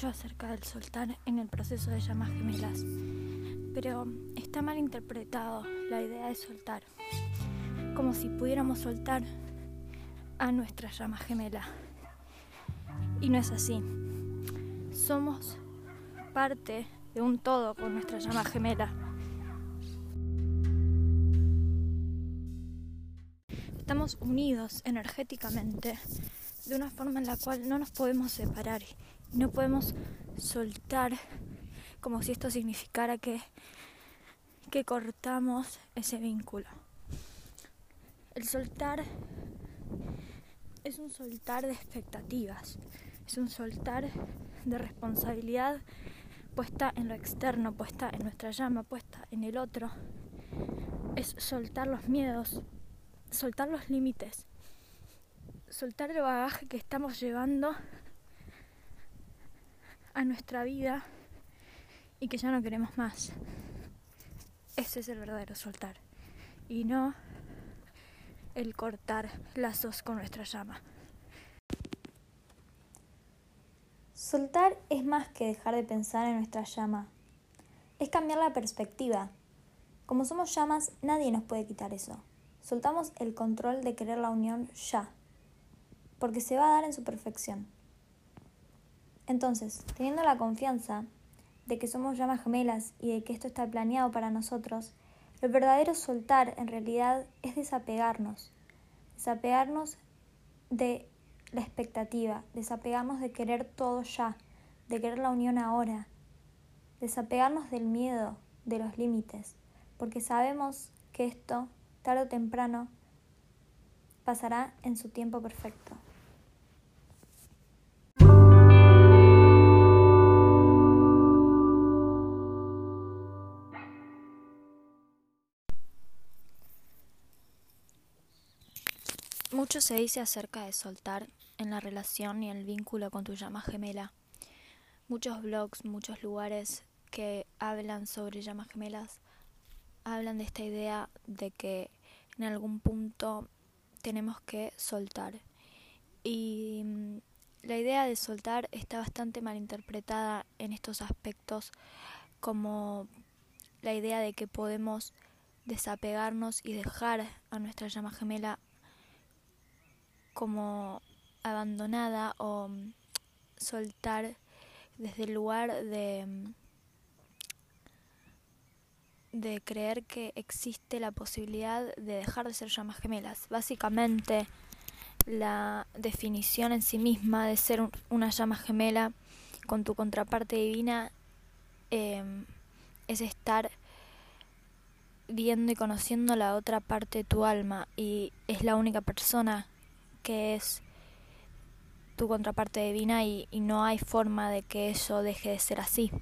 mucho acerca del soltar en el proceso de llamas gemelas, pero está mal interpretado la idea de soltar, como si pudiéramos soltar a nuestra llama gemela. Y no es así. Somos parte de un todo con nuestra llama gemela. Estamos unidos energéticamente de una forma en la cual no nos podemos separar no podemos soltar como si esto significara que, que cortamos ese vínculo. El soltar es un soltar de expectativas, es un soltar de responsabilidad puesta en lo externo, puesta en nuestra llama, puesta en el otro. Es soltar los miedos, soltar los límites, soltar el bagaje que estamos llevando a nuestra vida y que ya no queremos más. Ese es el verdadero soltar y no el cortar lazos con nuestra llama. Soltar es más que dejar de pensar en nuestra llama. Es cambiar la perspectiva. Como somos llamas, nadie nos puede quitar eso. Soltamos el control de querer la unión ya, porque se va a dar en su perfección. Entonces, teniendo la confianza de que somos llamas gemelas y de que esto está planeado para nosotros, el verdadero soltar en realidad es desapegarnos, desapegarnos de la expectativa, desapegarnos de querer todo ya, de querer la unión ahora, desapegarnos del miedo, de los límites, porque sabemos que esto tarde o temprano, pasará en su tiempo perfecto. Mucho se dice acerca de soltar en la relación y el vínculo con tu llama gemela. Muchos blogs, muchos lugares que hablan sobre llamas gemelas hablan de esta idea de que en algún punto tenemos que soltar. Y mm, la idea de soltar está bastante mal interpretada en estos aspectos como la idea de que podemos desapegarnos y dejar a nuestra llama gemela como abandonada o mm, soltar desde el lugar de mm, de creer que existe la posibilidad de dejar de ser llamas gemelas. Básicamente, la definición en sí misma de ser una llama gemela con tu contraparte divina em, es estar viendo y conociendo la otra parte de tu alma y es la única persona que es tu contraparte divina y no hay forma de que eso deje de ser así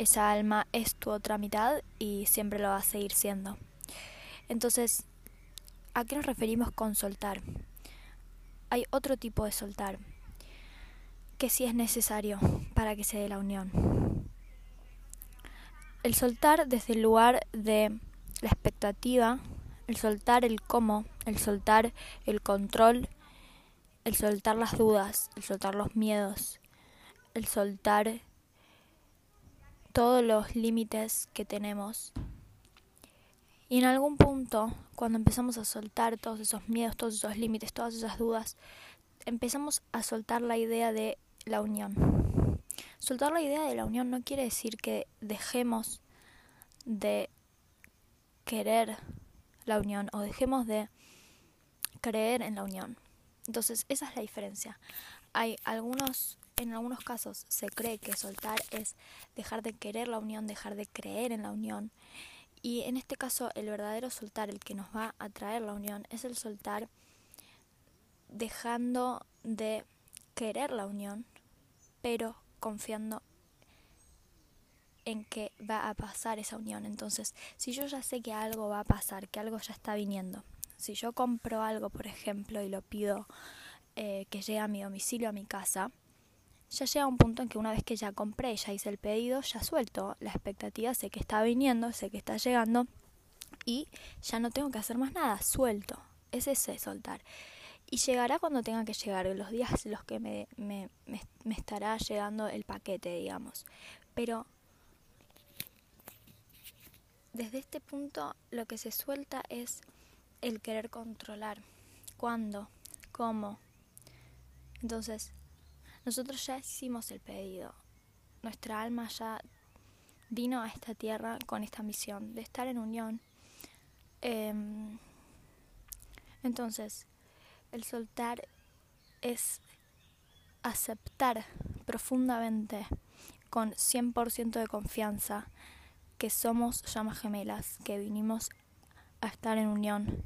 esa alma es tu otra mitad y siempre lo va a seguir siendo. Entonces, ¿a qué nos referimos con soltar? Hay otro tipo de soltar que sí es necesario para que se dé la unión. El soltar desde el lugar de la expectativa, el soltar el cómo, el soltar el control, el soltar las dudas, el soltar los miedos, el soltar todos los límites que tenemos. Y en algún punto, cuando empezamos a soltar todos esos miedos, todos esos límites, todas esas dudas, empezamos a soltar la idea de la unión. Soltar la idea de la unión no quiere decir que dejemos de querer la unión o dejemos de creer en la unión. Entonces, esa es la diferencia. Hay algunos en algunos casos se cree que soltar es dejar de querer la unión, dejar de creer en la unión. Y en este caso el verdadero soltar, el que nos va a traer la unión, es el soltar dejando de querer la unión, pero confiando en que va a pasar esa unión. Entonces, si yo ya sé que algo va a pasar, que algo ya está viniendo, si yo compro algo, por ejemplo, y lo pido eh, que llegue a mi domicilio, a mi casa, ya llega un punto en que una vez que ya compré, ya hice el pedido, ya suelto la expectativa, sé que está viniendo, sé que está llegando y ya no tengo que hacer más nada, suelto. Es ese soltar. Y llegará cuando tenga que llegar, en los días en los que me, me, me estará llegando el paquete, digamos. Pero desde este punto lo que se suelta es el querer controlar. ¿Cuándo? ¿Cómo? Entonces, nosotros ya hicimos el pedido. Nuestra alma ya vino a esta tierra con esta misión de estar en unión. Em, entonces, el soltar es aceptar profundamente, con 100% de confianza, que somos llamas gemelas, que vinimos a estar en unión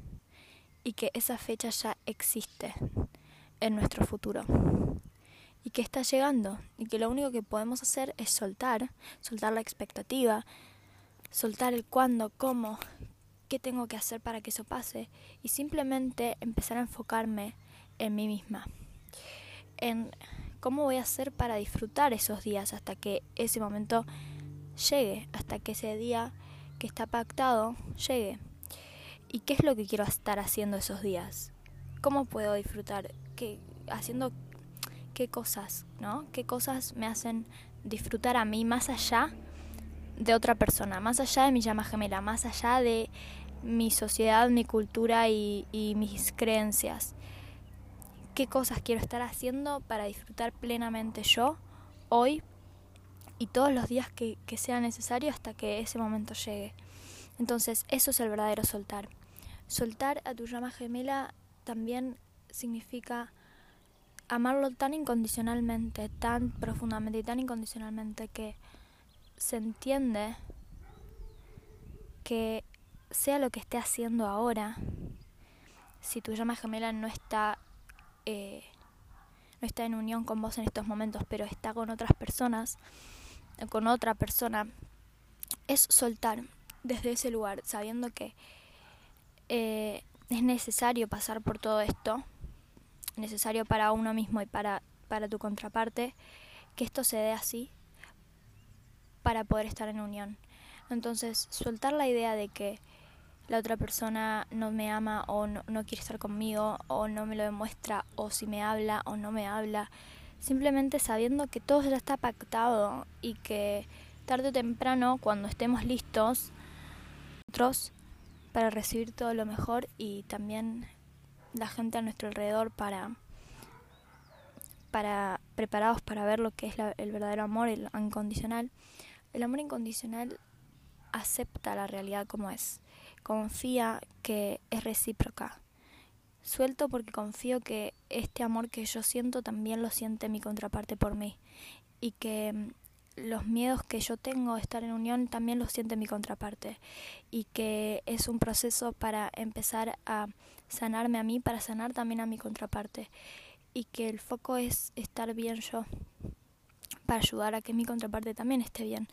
y que esa fecha ya existe en nuestro futuro y que está llegando y que lo único que podemos hacer es soltar, soltar la expectativa, soltar el cuándo, cómo, qué tengo que hacer para que eso pase y simplemente empezar a enfocarme en mí misma, en cómo voy a hacer para disfrutar esos días hasta que ese momento llegue, hasta que ese día que está pactado llegue. ¿Y qué es lo que quiero estar haciendo esos días? ¿Cómo puedo disfrutar? ¿Qué, haciendo qué cosas, ¿no? ¿Qué cosas me hacen disfrutar a mí más allá de otra persona, más allá de mi llama gemela, más allá de mi sociedad, mi cultura y, mis creencias? ¿Qué cosas quiero estar haciendo para disfrutar plenamente yo hoy y todos los días que, sea necesario hasta que ese momento llegue? Entonces, eso es el verdadero soltar. Soltar a tu llama gemela también significa amarlo tan incondicionalmente, tan profundamente y tan incondicionalmente que se entiende que sea lo que esté haciendo ahora, si tu llama gemela no está eh, no está en unión con vos en estos momentos, pero está con otras personas, con otra persona, es soltar desde ese lugar, sabiendo que eh, es necesario pasar por todo esto necesario para uno mismo y para, para tu contraparte, que esto se dé así para poder estar en unión. Entonces, soltar la idea de que la otra persona no me ama o no, no, quiere estar conmigo o no me lo demuestra o si me habla o no me habla, simplemente sabiendo que todo ya está pactado y que tarde o temprano, cuando estemos listos, nosotros para recibir todo lo mejor y también la gente a nuestro alrededor para, para preparados para ver lo que es el verdadero amor, el incondicional. El amor incondicional acepta la realidad como es, confía que es recíproca. Suelto porque confío que este amor que yo siento también lo siente mi contraparte por mí. Y que mm, los miedos que yo tengo de estar en unión también los siente mi contraparte. Y que es un proceso para empezar a sanarme a mí, para sanar también a mi contraparte. Y que el foco es estar bien yo para ayudar a que mi contraparte también esté bien.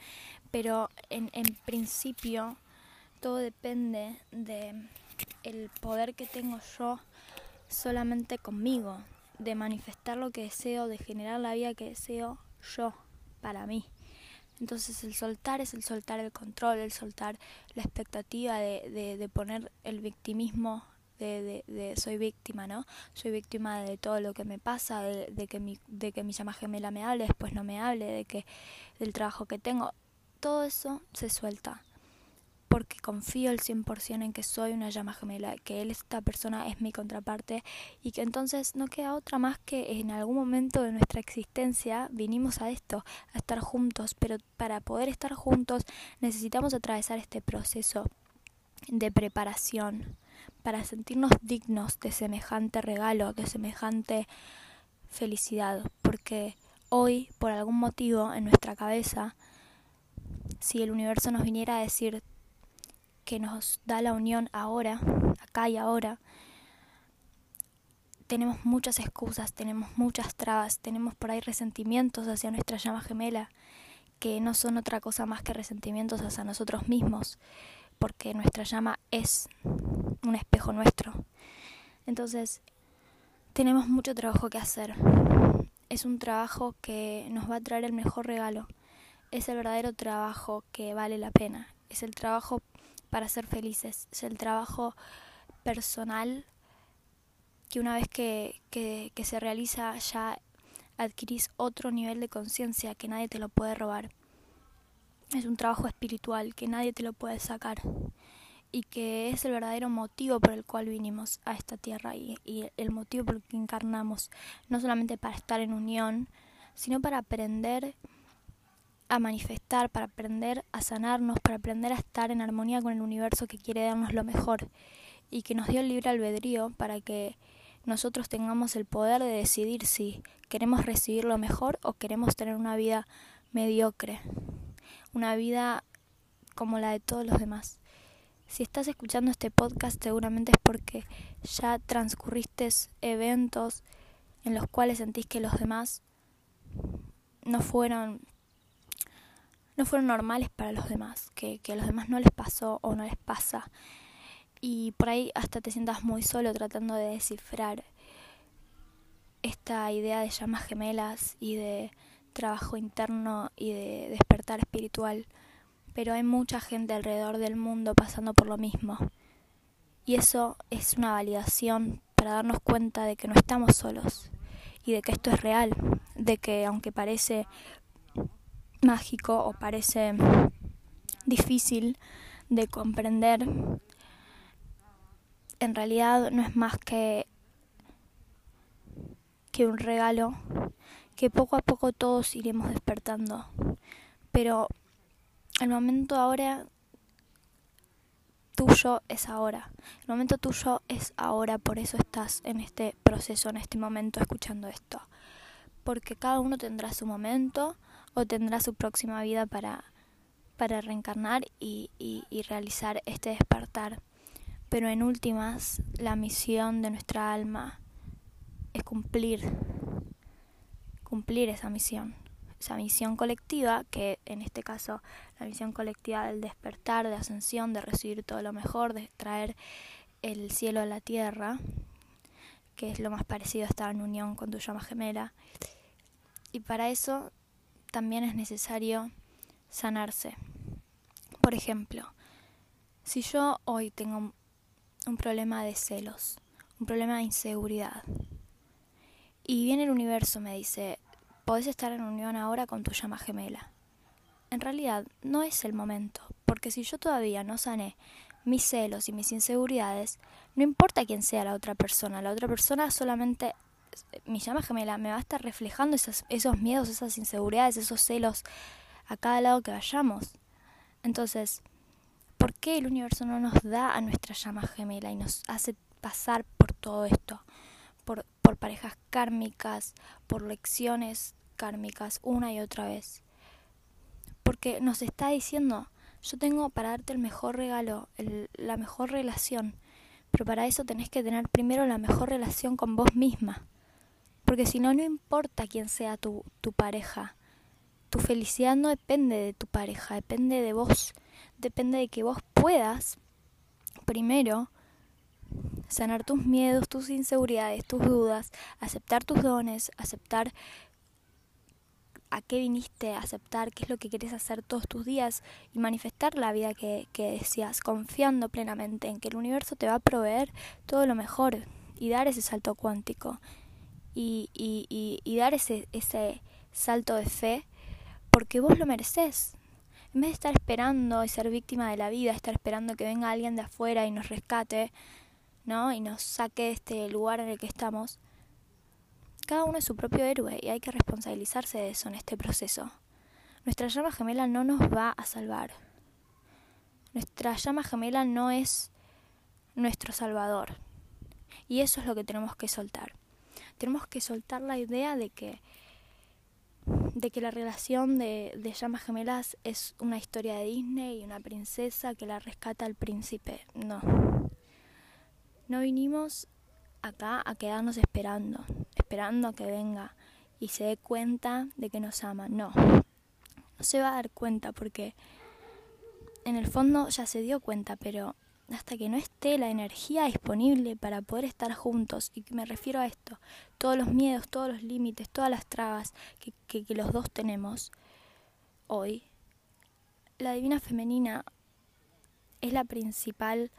Pero en, en principio todo depende de el poder que tengo yo solamente conmigo, de manifestar lo que deseo, de generar la vida que deseo yo para mí. Entonces el soltar es el soltar el control, el soltar la expectativa de, de, de poner el victimismo de, de, soy víctima, ¿no? Soy víctima de todo lo que me pasa, de, de, que mi, de que mi llama gemela me hable, después no me hable, de que del trabajo que tengo. Todo eso se suelta porque confío el 100% en que soy una llama gemela, que él, esta persona, es mi contraparte y que entonces no queda otra más que en algún momento de nuestra existencia vinimos a esto, a estar juntos, pero para poder estar juntos necesitamos atravesar este proceso de preparación para sentirnos dignos de semejante regalo, de semejante felicidad, porque hoy, por algún motivo en nuestra cabeza, si el universo nos viniera a decir que nos da la unión ahora, acá y ahora, tenemos muchas excusas, tenemos muchas trabas, tenemos por ahí resentimientos hacia nuestra llama gemela, que no son otra cosa más que resentimientos hacia nosotros mismos, porque nuestra llama es un espejo nuestro. Entonces, tenemos mucho trabajo que hacer. Es un trabajo que nos va a traer el mejor regalo. Es el verdadero trabajo que vale la pena. Es el trabajo para ser felices. Es el trabajo personal que una vez que, que, se realiza ya adquirís otro nivel de conciencia que nadie te lo puede robar. Es un trabajo espiritual que nadie te lo puede sacar y que es el verdadero motivo por el cual vinimos a esta tierra y, y, el motivo por el que encarnamos, no solamente para estar en unión, sino para aprender a manifestar, para aprender a sanarnos, para aprender a estar en armonía con el universo que quiere darnos lo mejor y que nos dio el libre albedrío para que nosotros tengamos el poder de decidir si queremos recibir lo mejor o queremos tener una vida mediocre, una vida como la de todos los demás. Si estás escuchando este podcast seguramente es porque ya transcurriste eventos en los cuales sentís que los demás no fueron no fueron normales para los demás, que, que a los demás no les pasó o no les pasa. Y por ahí hasta te sientas muy solo tratando de descifrar esta idea de llamas gemelas y de trabajo interno y de despertar espiritual pero hay mucha gente alrededor del mundo pasando por lo mismo. Y eso es una validación para darnos cuenta de que no estamos solos y de que esto es real, de que aunque parece mágico o parece difícil de comprender, en realidad no es más que que un regalo que poco a poco todos iremos despertando. Pero el momento ahora tuyo es ahora. El momento tuyo es ahora, por eso estás en este proceso, en este momento, escuchando esto. Porque cada uno tendrá su momento o tendrá su próxima vida para, para reencarnar y, y, y realizar este despertar. Pero en últimas, la misión de nuestra alma es cumplir, cumplir esa misión esa misión colectiva, que en este caso la misión colectiva del despertar, de ascensión, de recibir todo lo mejor, de traer el cielo a la tierra, que es lo más parecido a estar en unión con tu llama gemela. Y para eso también es necesario sanarse. Por ejemplo, si yo hoy tengo un problema de celos, un problema de inseguridad, y viene el universo me dice, podés estar en unión ahora con tu llama gemela. En realidad no es el momento, porque si yo todavía no sané mis celos y mis inseguridades, no importa quién sea la otra persona, la otra persona solamente, mi llama gemela, me va a estar reflejando esos, miedos, esas inseguridades, esos celos a cada lado que vayamos. Entonces, ¿por qué el universo no nos da a nuestra llama gemela y nos hace pasar por todo esto? por, por parejas kármicas, por lecciones kármicas una y otra vez. Porque nos está diciendo, yo tengo para darte el mejor regalo, el, la mejor relación, pero para eso tenés que tener primero la mejor relación con vos misma. Porque si no, no importa quién sea tu, tu pareja. Tu felicidad no depende de tu pareja, depende de vos. Depende de que vos puedas, primero, sanar tus miedos, tus inseguridades, tus dudas, aceptar tus dones, aceptar a qué viniste, aceptar qué es lo que quieres hacer todos tus días y manifestar la vida que, que deseas, confiando plenamente en que el universo te va a proveer todo lo mejor y dar ese salto cuántico y, y, dar ese, ese salto de fe porque vos lo mereces. En vez de estar esperando y ser víctima de la vida, estar esperando que venga alguien de afuera y nos rescate, ¿no? y nos saque de este lugar en el que estamos, cada uno es su propio héroe y hay que responsabilizarse de eso en este proceso. Nuestra llama gemela no nos va a salvar. Nuestra llama gemela no es nuestro salvador. Y eso es lo que tenemos que soltar. Tenemos que soltar la idea de que de que la relación de, de llamas gemelas es una historia de Disney y una princesa que la rescata al príncipe. No. No vinimos acá a quedarnos esperando, esperando a que venga y se dé cuenta de que nos ama. No, no se va a dar cuenta porque en el fondo ya se dio cuenta, pero hasta que no esté la energía disponible para poder estar juntos, y me refiero a esto, todos los miedos, todos los límites, todas las trabas que, que, que los dos tenemos hoy, la divina femenina es la principal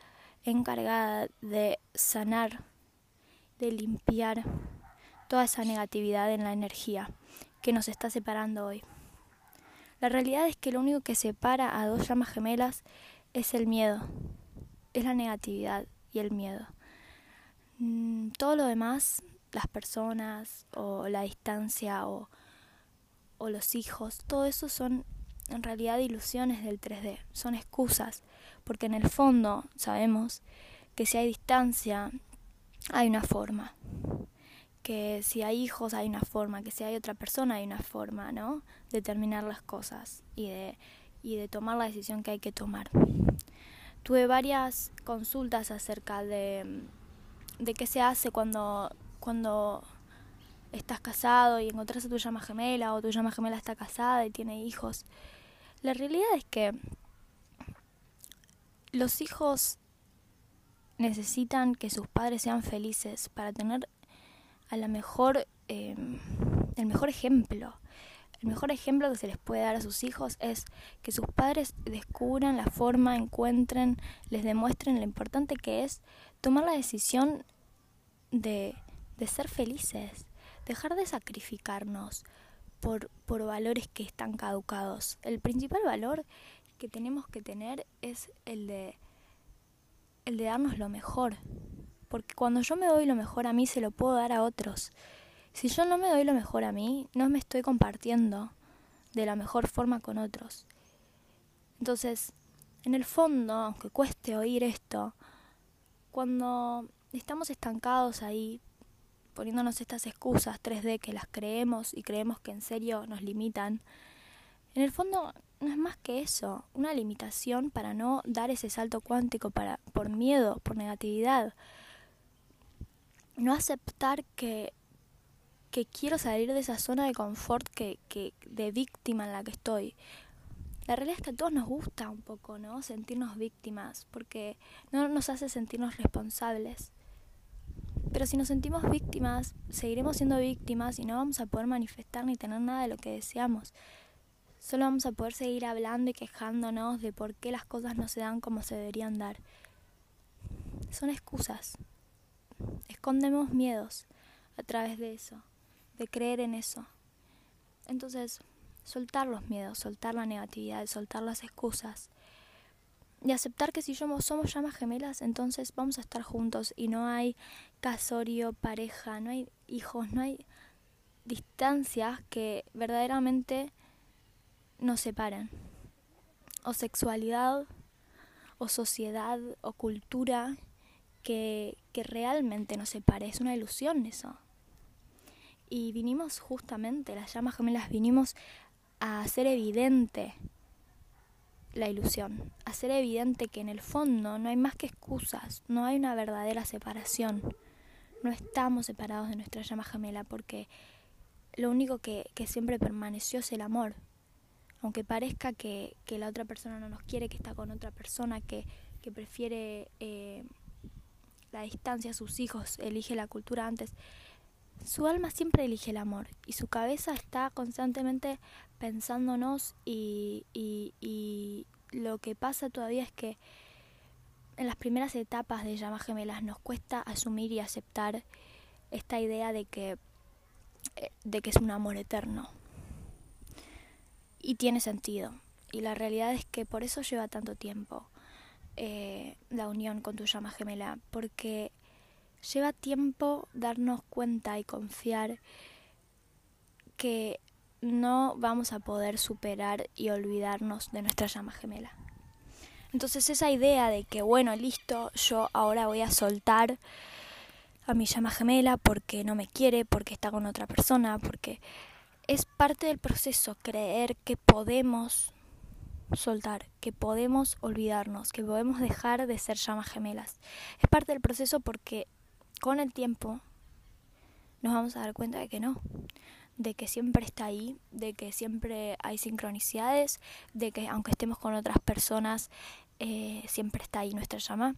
encargada de sanar, de limpiar toda esa negatividad en la energía que nos está separando hoy. La realidad es que lo único que separa a dos llamas gemelas es el miedo, es la negatividad y el miedo. Mm, todo lo demás, las personas o la distancia o, o los hijos, todo eso son en realidad ilusiones del 3D, son excusas, porque en el fondo sabemos que si hay distancia hay una forma, que si hay hijos hay una forma, que si hay otra persona hay una forma, ¿no? De terminar las cosas y de, y de tomar la decisión que hay que tomar. Tuve varias consultas acerca de, de qué se hace cuando, cuando estás casado y encontrás a tu llama gemela o tu llama gemela está casada y tiene hijos. La realidad es que los hijos necesitan que sus padres sean felices para tener a la mejor, em, el mejor ejemplo. El mejor ejemplo que se les puede dar a sus hijos es que sus padres descubran la forma, encuentren, les demuestren lo importante que es tomar la decisión de, de ser felices, dejar de sacrificarnos por, por valores que están caducados. El principal valor que tenemos que tener es el de, el de darnos lo mejor, porque cuando yo me doy lo mejor a mí, se lo puedo dar a otros. Si yo no me doy lo mejor a mí, no me estoy compartiendo de la mejor forma con otros. Entonces, en el fondo, aunque cueste oír esto, cuando estamos estancados ahí, poniéndonos estas excusas 3D que las creemos y creemos que en serio nos limitan, en el fondo no es más que eso, una limitación para no dar ese salto cuántico para, por miedo, por negatividad, no aceptar que, que quiero salir de esa zona de confort que, que, de víctima en la que estoy. La realidad es que a todos nos gusta un poco, ¿no? Sentirnos víctimas, porque no nos hace sentirnos responsables. Pero si nos sentimos víctimas, seguiremos siendo víctimas y no vamos a poder manifestar ni tener nada de lo que deseamos. Solo vamos a poder seguir hablando y quejándonos de por qué las cosas no se dan como se deberían dar. Son excusas. Escondemos miedos a través de eso, de creer en eso. Entonces, soltar los miedos, soltar la negatividad, soltar las excusas y aceptar que si somos, somos llamas gemelas, entonces vamos a estar juntos y no hay casorio, pareja, no hay hijos, no hay distancias que verdaderamente nos separan. O sexualidad, o sociedad, o cultura que, que realmente nos separe. Es una ilusión eso. Y vinimos justamente, las llamas gemelas, vinimos a hacer evidente la ilusión, hacer evidente que en el fondo no hay más que excusas, no hay una verdadera separación. No estamos separados de nuestra llama gemela porque lo único que, que siempre permaneció es el amor. Aunque parezca que, que, la otra persona no nos quiere, que está con otra persona, que, que prefiere eh, la distancia a sus hijos, elige la cultura antes. Su alma siempre elige el amor y su cabeza está constantemente pensándonos y, y, lo que pasa todavía es que en las primeras etapas de llamas gemelas nos cuesta asumir y aceptar esta idea de que, eh, de que es un amor eterno. Y tiene sentido. Y la realidad es que por eso lleva tanto tiempo eh, la unión con tu llama gemela, porque lleva tiempo darnos cuenta y confiar que no vamos a poder superar y olvidarnos de nuestra llama gemela. Entonces esa idea de que, bueno, listo, yo ahora voy a soltar a mi llama gemela porque no me quiere, porque está con otra persona, porque es parte del proceso creer que podemos soltar, que podemos olvidarnos, que podemos dejar de ser llamas gemelas. Es parte del proceso porque con el tiempo nos vamos a dar cuenta de que no, de que siempre está ahí, de que siempre hay sincronicidades, de que aunque estemos con otras personas, eh, siempre está ahí nuestra llama,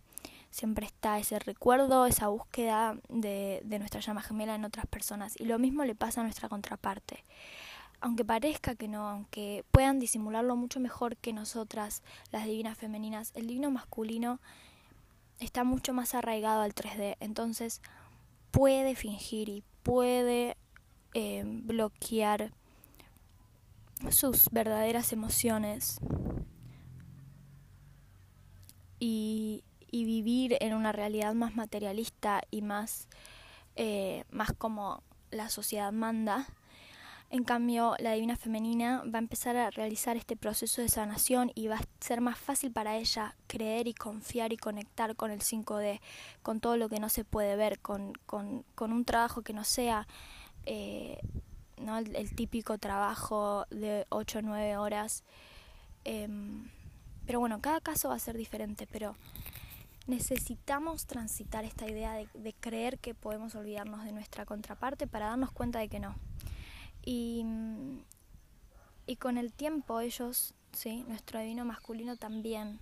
siempre está ese recuerdo, esa búsqueda de, de nuestra llama gemela en otras personas. Y lo mismo le pasa a nuestra contraparte aunque parezca que no, aunque puedan disimularlo mucho mejor que nosotras, las divinas femeninas, el divino masculino está mucho más arraigado al 3D. Entonces, puede fingir y puede eh, bloquear sus verdaderas emociones y, vivir en una realidad más materialista y más, eh, más como la sociedad manda. En cambio, la divina femenina va a empezar a realizar este proceso de sanación y va a ser más fácil para ella creer y confiar y conectar con el 5D, con todo lo que no se puede ver, con, con, un trabajo que no sea eh. El, típico trabajo de 8 o 9 horas. Em, pero bueno, cada caso va a ser diferente, pero necesitamos transitar esta idea de, creer que podemos olvidarnos de nuestra contraparte para darnos cuenta de que no. Y, y con el tiempo ellos, ¿sí? nuestro divino masculino también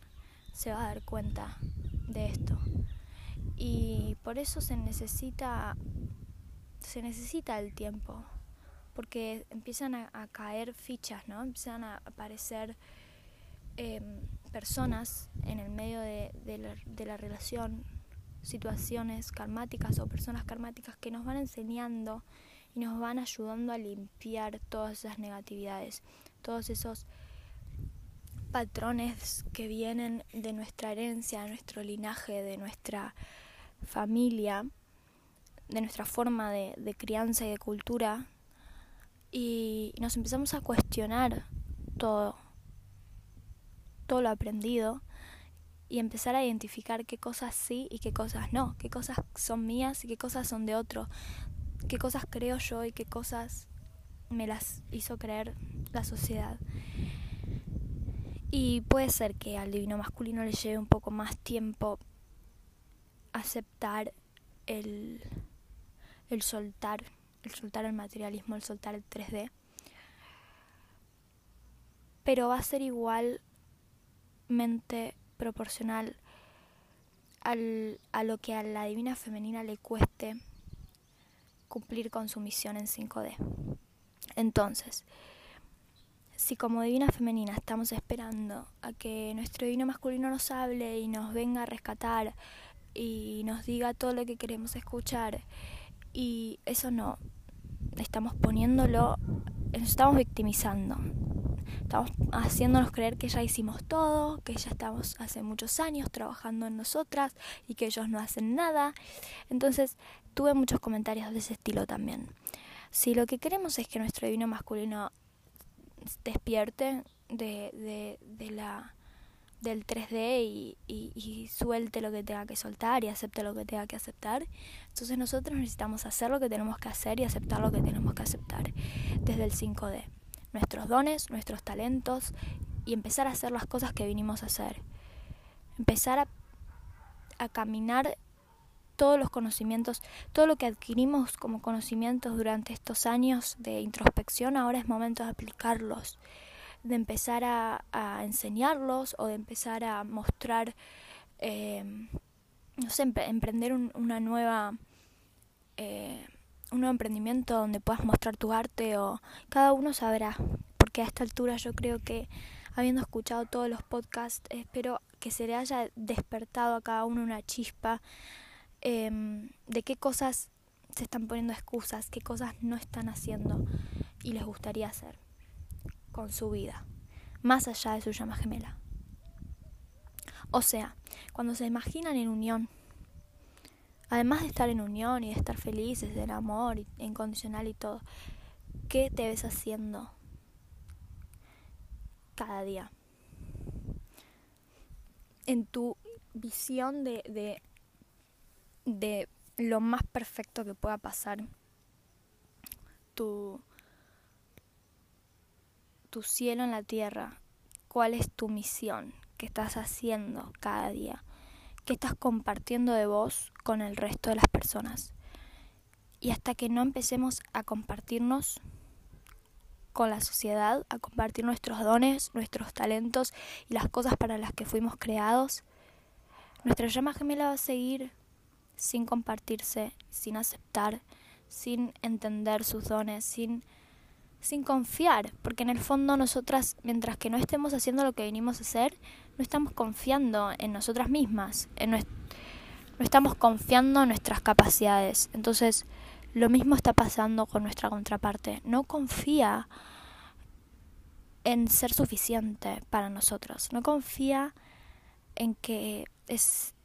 se va a dar cuenta de esto. Y por eso se necesita, se necesita el tiempo, porque empiezan a, caer fichas, ¿no? Empiezan a aparecer em, personas en el medio de, la, de la relación, situaciones karmáticas o personas karmáticas que nos van enseñando y nos van ayudando a limpiar todas esas negatividades, todos esos patrones que vienen de nuestra herencia, de nuestro linaje, de nuestra familia, de nuestra forma de, crianza y de cultura, y nos empezamos a cuestionar todo, todo lo aprendido y empezar a identificar qué cosas sí y qué cosas no, qué cosas son mías y qué cosas son de otro, qué cosas creo yo y qué cosas me las hizo creer la sociedad. Y puede ser que al divino masculino le lleve un poco más tiempo aceptar el, el soltar el soltar el materialismo, el soltar el 3D. Pero va a ser igualmente proporcional al, a lo que a la divina femenina le cueste cumplir con su misión en 5D. Entonces, si como divina femenina estamos esperando a que nuestro divino masculino nos hable y nos venga a rescatar y nos diga todo lo que queremos escuchar y eso no, estamos poniéndolo, estamos victimizando. Estamos haciéndonos creer que ya hicimos todo, que ya estamos hace muchos años trabajando en nosotras y que ellos no hacen nada. Entonces tuve muchos comentarios de ese estilo también. Si lo que queremos es que nuestro divino masculino despierte de, de, de la del 3D y, y, suelte lo que tenga que soltar y acepte lo que tenga que aceptar. Entonces nosotros necesitamos hacer lo que tenemos que hacer y aceptar lo que tenemos que aceptar desde el 5D. Nuestros dones, nuestros talentos y empezar a hacer las cosas que vinimos a hacer. Empezar a, caminar todos los conocimientos, todo lo que adquirimos como conocimientos durante estos años de introspección, ahora es momento de aplicarlos de empezar a, a enseñarlos o de empezar a mostrar, eh, no sé, emprender una nueva, eh, un nuevo emprendimiento donde puedas mostrar tu arte o cada uno sabrá, porque a esta altura yo creo que habiendo escuchado todos los podcasts, espero que se le haya despertado a cada uno una chispa em, de qué cosas se están poniendo excusas, qué cosas no están haciendo y les gustaría hacer con su vida, más allá de su llama gemela. O sea, cuando se imaginan en unión, además de estar en unión y de estar felices, del amor incondicional y todo, ¿qué te ves haciendo cada día? En tu visión de, de, de lo más perfecto que pueda pasar, tu, tu cielo en la tierra, cuál es tu misión, qué estás haciendo cada día, qué estás compartiendo de vos con el resto de las personas. Y hasta que no empecemos a compartirnos con la sociedad, a compartir nuestros dones, nuestros talentos y las cosas para las que fuimos creados, nuestra llama gemela va a seguir sin compartirse, sin aceptar, sin entender sus dones, sin sin confiar, porque en el fondo nosotras, mientras que no estemos haciendo lo que vinimos a hacer, no estamos confiando en nosotras mismas, en no estamos confiando en nuestras capacidades. Entonces, lo mismo está pasando con nuestra contraparte. No confía en ser suficiente para nosotros. No confía en que es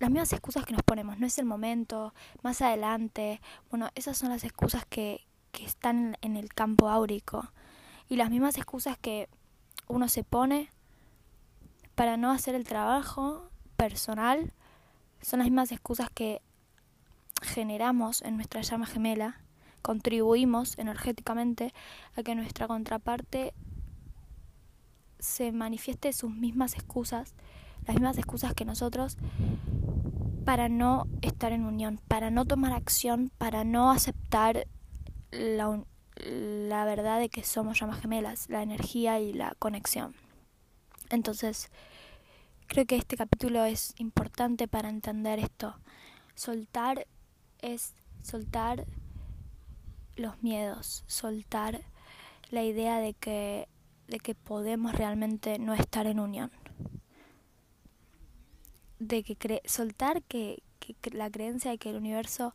las mismas excusas que nos ponemos. No es el momento, más adelante. Bueno, esas son las excusas que, que están en el campo áurico. Y las mismas excusas que uno se pone para no hacer el trabajo personal son las mismas excusas que generamos en nuestra llama gemela, contribuimos energéticamente a que nuestra contraparte se manifieste sus mismas excusas, las mismas excusas que nosotros, para no estar en unión, para no tomar acción, para no aceptar la, la verdad de que somos llamas gemelas, la energía y la conexión. Entonces, creo que este capítulo es importante para entender esto. Soltar es soltar los miedos, soltar la idea de que, de que podemos realmente no estar en unión. De que soltar que, que la creencia de que el universo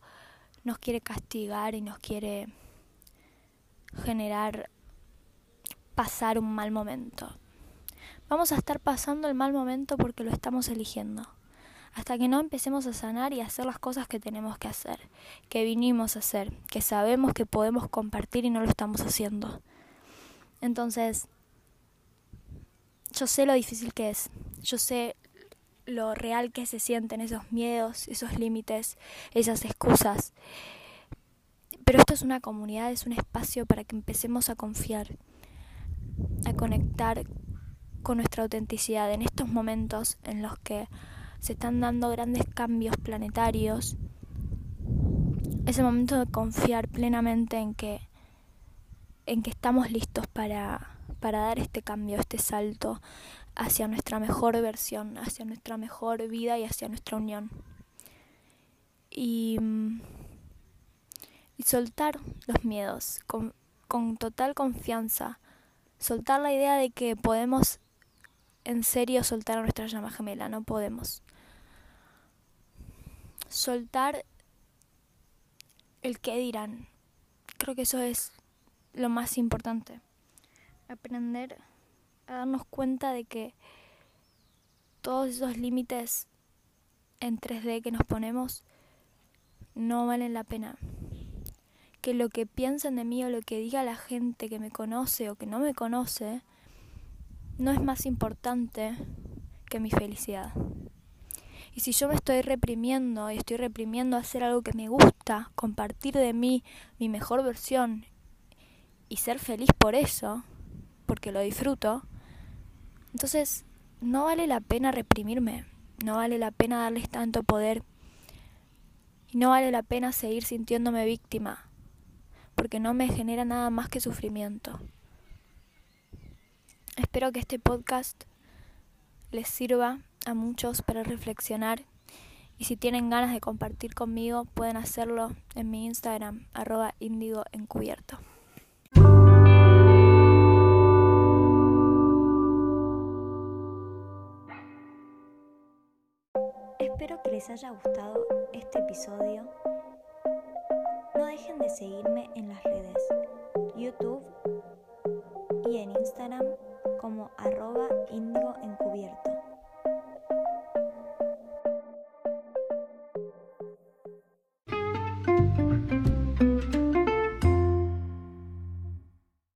nos quiere castigar y nos quiere generar pasar un mal momento. Vamos a estar pasando el mal momento porque lo estamos eligiendo. Hasta que no empecemos a sanar y a hacer las cosas que tenemos que hacer, que vinimos a hacer, que sabemos que podemos compartir y no lo estamos haciendo. Entonces, yo sé lo difícil que es, yo sé lo real que se sienten esos miedos, esos límites, esas excusas. Pero esto es una comunidad, es un espacio para que empecemos a confiar, a conectar con nuestra autenticidad en estos momentos en los que se están dando grandes cambios planetarios. Es el momento de confiar plenamente en que en que estamos listos para, para dar este cambio, este salto hacia nuestra mejor versión, hacia nuestra mejor vida y hacia nuestra unión. Y y soltar los miedos con, con total confianza, soltar la idea de que podemos en serio soltar a nuestra llama gemela, no podemos. Soltar el que dirán. Creo que eso es lo más importante. Aprender a darnos cuenta de que todos esos límites en 3D que nos ponemos no valen la pena que lo que piensen de mí o lo que diga la gente que me conoce o que no me conoce no es más importante que mi felicidad. Y si yo me estoy reprimiendo y estoy reprimiendo hacer algo que me gusta, compartir de mí mi mejor versión y ser feliz por eso, porque lo disfruto, entonces no vale la pena reprimirme, no vale la pena darles tanto poder y no vale la pena seguir sintiéndome víctima porque no me genera nada más que sufrimiento. Espero que este podcast les sirva a muchos para reflexionar. Y si tienen ganas de compartir conmigo pueden hacerlo en mi Instagram arroba índigo. Espero que les haya gustado este episodio. No dejen de seguirme en las redes, YouTube y en Instagram como arroba índigo encubierto.